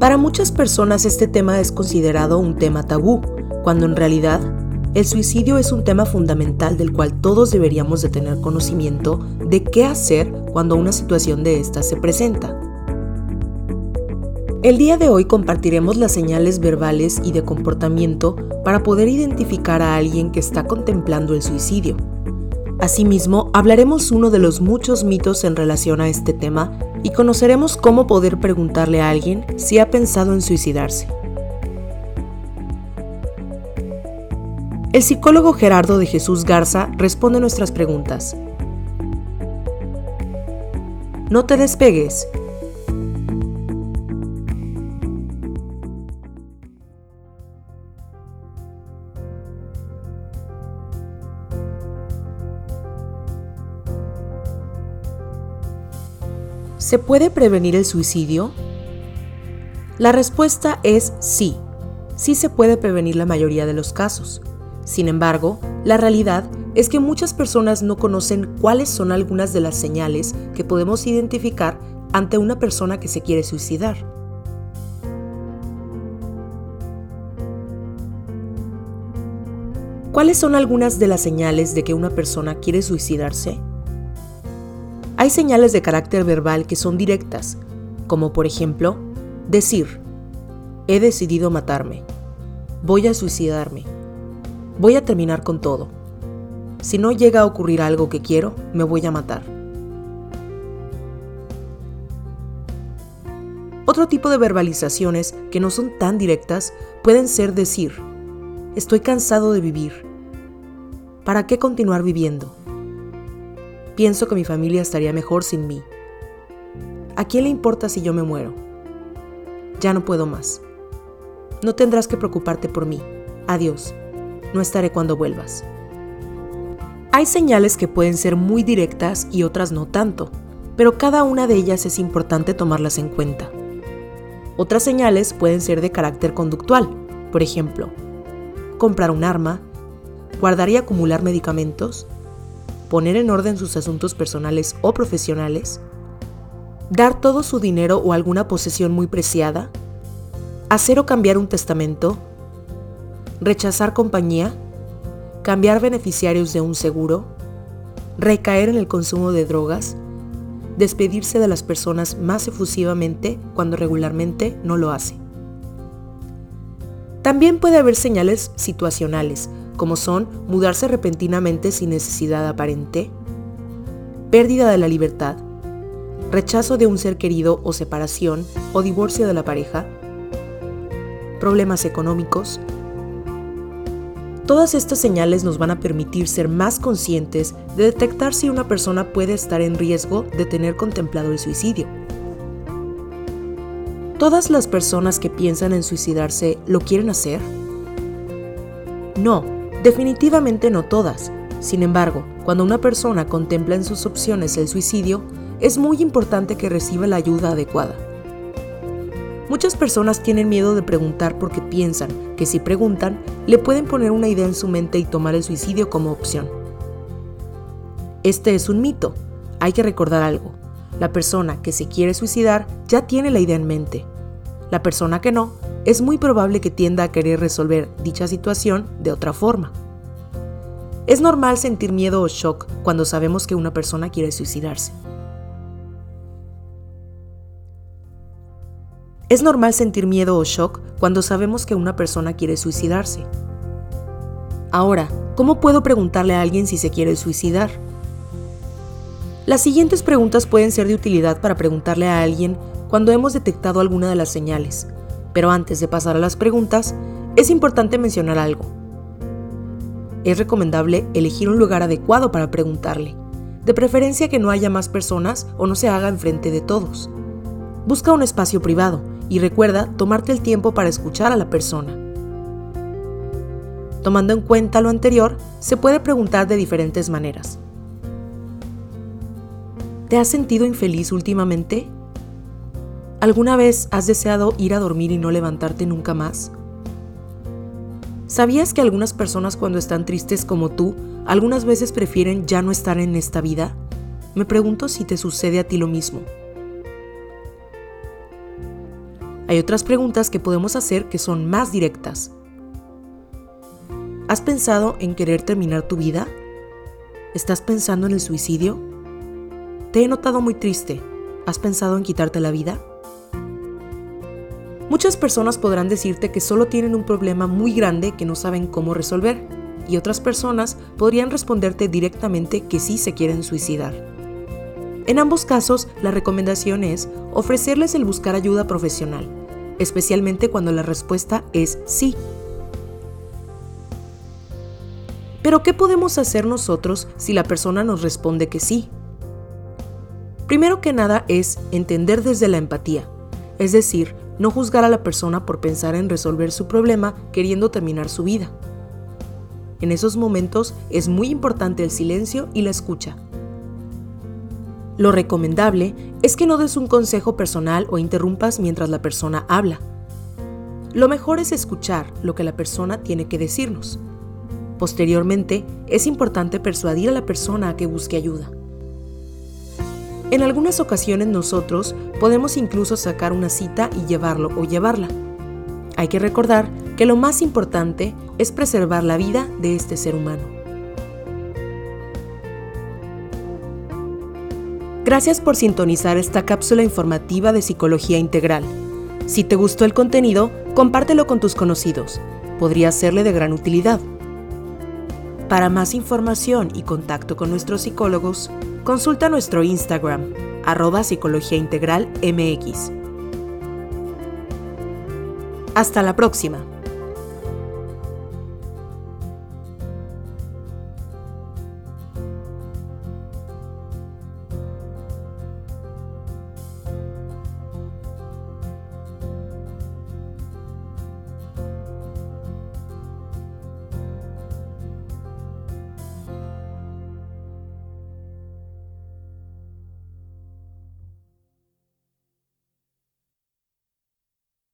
Para muchas personas este tema es considerado un tema tabú, cuando en realidad el suicidio es un tema fundamental del cual todos deberíamos de tener conocimiento de qué hacer cuando una situación de esta se presenta. El día de hoy compartiremos las señales verbales y de comportamiento para poder identificar a alguien que está contemplando el suicidio. Asimismo, hablaremos uno de los muchos mitos en relación a este tema y conoceremos cómo poder preguntarle a alguien si ha pensado en suicidarse. El psicólogo Gerardo de Jesús Garza responde nuestras preguntas. No te despegues. ¿Se puede prevenir el suicidio? La respuesta es sí. Sí se puede prevenir la mayoría de los casos. Sin embargo, la realidad es que muchas personas no conocen cuáles son algunas de las señales que podemos identificar ante una persona que se quiere suicidar. ¿Cuáles son algunas de las señales de que una persona quiere suicidarse? Hay señales de carácter verbal que son directas, como por ejemplo, decir, he decidido matarme, voy a suicidarme, Voy a terminar con todo. Si no llega a ocurrir algo que quiero, me voy a matar. Otro tipo de verbalizaciones que no son tan directas pueden ser decir, estoy cansado de vivir. ¿Para qué continuar viviendo? Pienso que mi familia estaría mejor sin mí. ¿A quién le importa si yo me muero? Ya no puedo más. No tendrás que preocuparte por mí. Adiós no estaré cuando vuelvas. Hay señales que pueden ser muy directas y otras no tanto, pero cada una de ellas es importante tomarlas en cuenta. Otras señales pueden ser de carácter conductual, por ejemplo, comprar un arma, guardar y acumular medicamentos, poner en orden sus asuntos personales o profesionales, dar todo su dinero o alguna posesión muy preciada, hacer o cambiar un testamento, rechazar compañía, cambiar beneficiarios de un seguro, recaer en el consumo de drogas, despedirse de las personas más efusivamente cuando regularmente no lo hace. También puede haber señales situacionales, como son mudarse repentinamente sin necesidad aparente, pérdida de la libertad, rechazo de un ser querido o separación o divorcio de la pareja, problemas económicos, Todas estas señales nos van a permitir ser más conscientes de detectar si una persona puede estar en riesgo de tener contemplado el suicidio. ¿Todas las personas que piensan en suicidarse lo quieren hacer? No, definitivamente no todas. Sin embargo, cuando una persona contempla en sus opciones el suicidio, es muy importante que reciba la ayuda adecuada. Muchas personas tienen miedo de preguntar porque piensan que si preguntan, le pueden poner una idea en su mente y tomar el suicidio como opción. Este es un mito. Hay que recordar algo. La persona que se quiere suicidar ya tiene la idea en mente. La persona que no, es muy probable que tienda a querer resolver dicha situación de otra forma. Es normal sentir miedo o shock cuando sabemos que una persona quiere suicidarse. Es normal sentir miedo o shock cuando sabemos que una persona quiere suicidarse. Ahora, ¿cómo puedo preguntarle a alguien si se quiere suicidar? Las siguientes preguntas pueden ser de utilidad para preguntarle a alguien cuando hemos detectado alguna de las señales, pero antes de pasar a las preguntas, es importante mencionar algo. Es recomendable elegir un lugar adecuado para preguntarle, de preferencia que no haya más personas o no se haga enfrente de todos. Busca un espacio privado y recuerda tomarte el tiempo para escuchar a la persona. Tomando en cuenta lo anterior, se puede preguntar de diferentes maneras. ¿Te has sentido infeliz últimamente? ¿Alguna vez has deseado ir a dormir y no levantarte nunca más? ¿Sabías que algunas personas cuando están tristes como tú, algunas veces prefieren ya no estar en esta vida? Me pregunto si te sucede a ti lo mismo. Hay otras preguntas que podemos hacer que son más directas. ¿Has pensado en querer terminar tu vida? ¿Estás pensando en el suicidio? Te he notado muy triste. ¿Has pensado en quitarte la vida? Muchas personas podrán decirte que solo tienen un problema muy grande que no saben cómo resolver, y otras personas podrían responderte directamente que sí se quieren suicidar. En ambos casos, la recomendación es ofrecerles el buscar ayuda profesional, especialmente cuando la respuesta es sí. Pero ¿qué podemos hacer nosotros si la persona nos responde que sí? Primero que nada es entender desde la empatía, es decir, no juzgar a la persona por pensar en resolver su problema queriendo terminar su vida. En esos momentos es muy importante el silencio y la escucha. Lo recomendable es que no des un consejo personal o interrumpas mientras la persona habla. Lo mejor es escuchar lo que la persona tiene que decirnos. Posteriormente, es importante persuadir a la persona a que busque ayuda. En algunas ocasiones nosotros podemos incluso sacar una cita y llevarlo o llevarla. Hay que recordar que lo más importante es preservar la vida de este ser humano. Gracias por sintonizar esta cápsula informativa de Psicología Integral. Si te gustó el contenido, compártelo con tus conocidos. Podría serle de gran utilidad. Para más información y contacto con nuestros psicólogos, consulta nuestro Instagram, arroba Psicología Integral MX. Hasta la próxima.